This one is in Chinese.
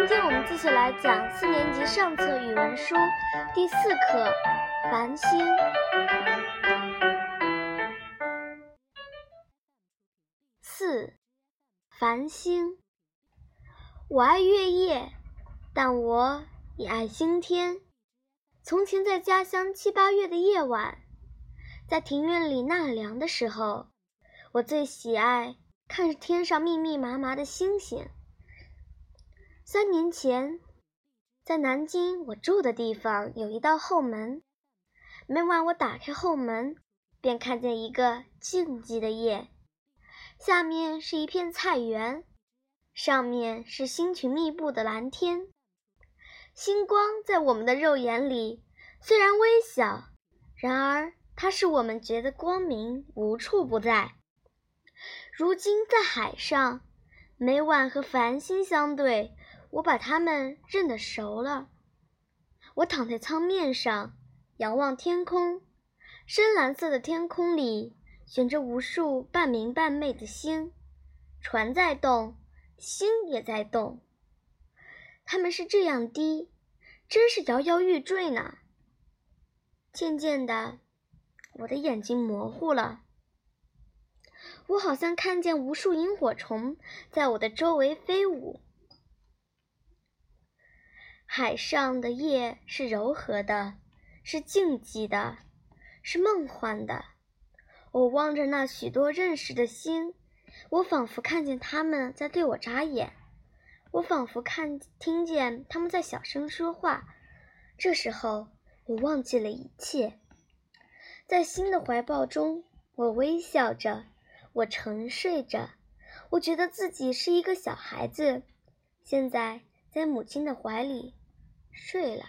今天我们继续来讲四年级上册语文书第四课《繁星》。四，繁星。我爱月夜，但我也爱星天。从前在家乡七八月的夜晚，在庭院里纳凉的时候，我最喜爱看着天上密密麻麻的星星。三年前，在南京我住的地方有一道后门。每晚我打开后门，便看见一个静寂的夜，下面是一片菜园，上面是星群密布的蓝天。星光在我们的肉眼里虽然微小，然而它使我们觉得光明无处不在。如今在海上，每晚和繁星相对。我把它们认得熟了。我躺在舱面上，仰望天空，深蓝色的天空里悬着无数半明半昧的星，船在动，星也在动。它们是这样低，真是摇摇欲坠呢。渐渐的，我的眼睛模糊了，我好像看见无数萤火虫在我的周围飞舞。海上的夜是柔和的，是静寂的，是梦幻的。我望着那许多认识的星，我仿佛看见他们在对我眨眼，我仿佛看听见他们在小声说话。这时候，我忘记了一切，在星的怀抱中，我微笑着，我沉睡着，我觉得自己是一个小孩子，现在在母亲的怀里。睡了。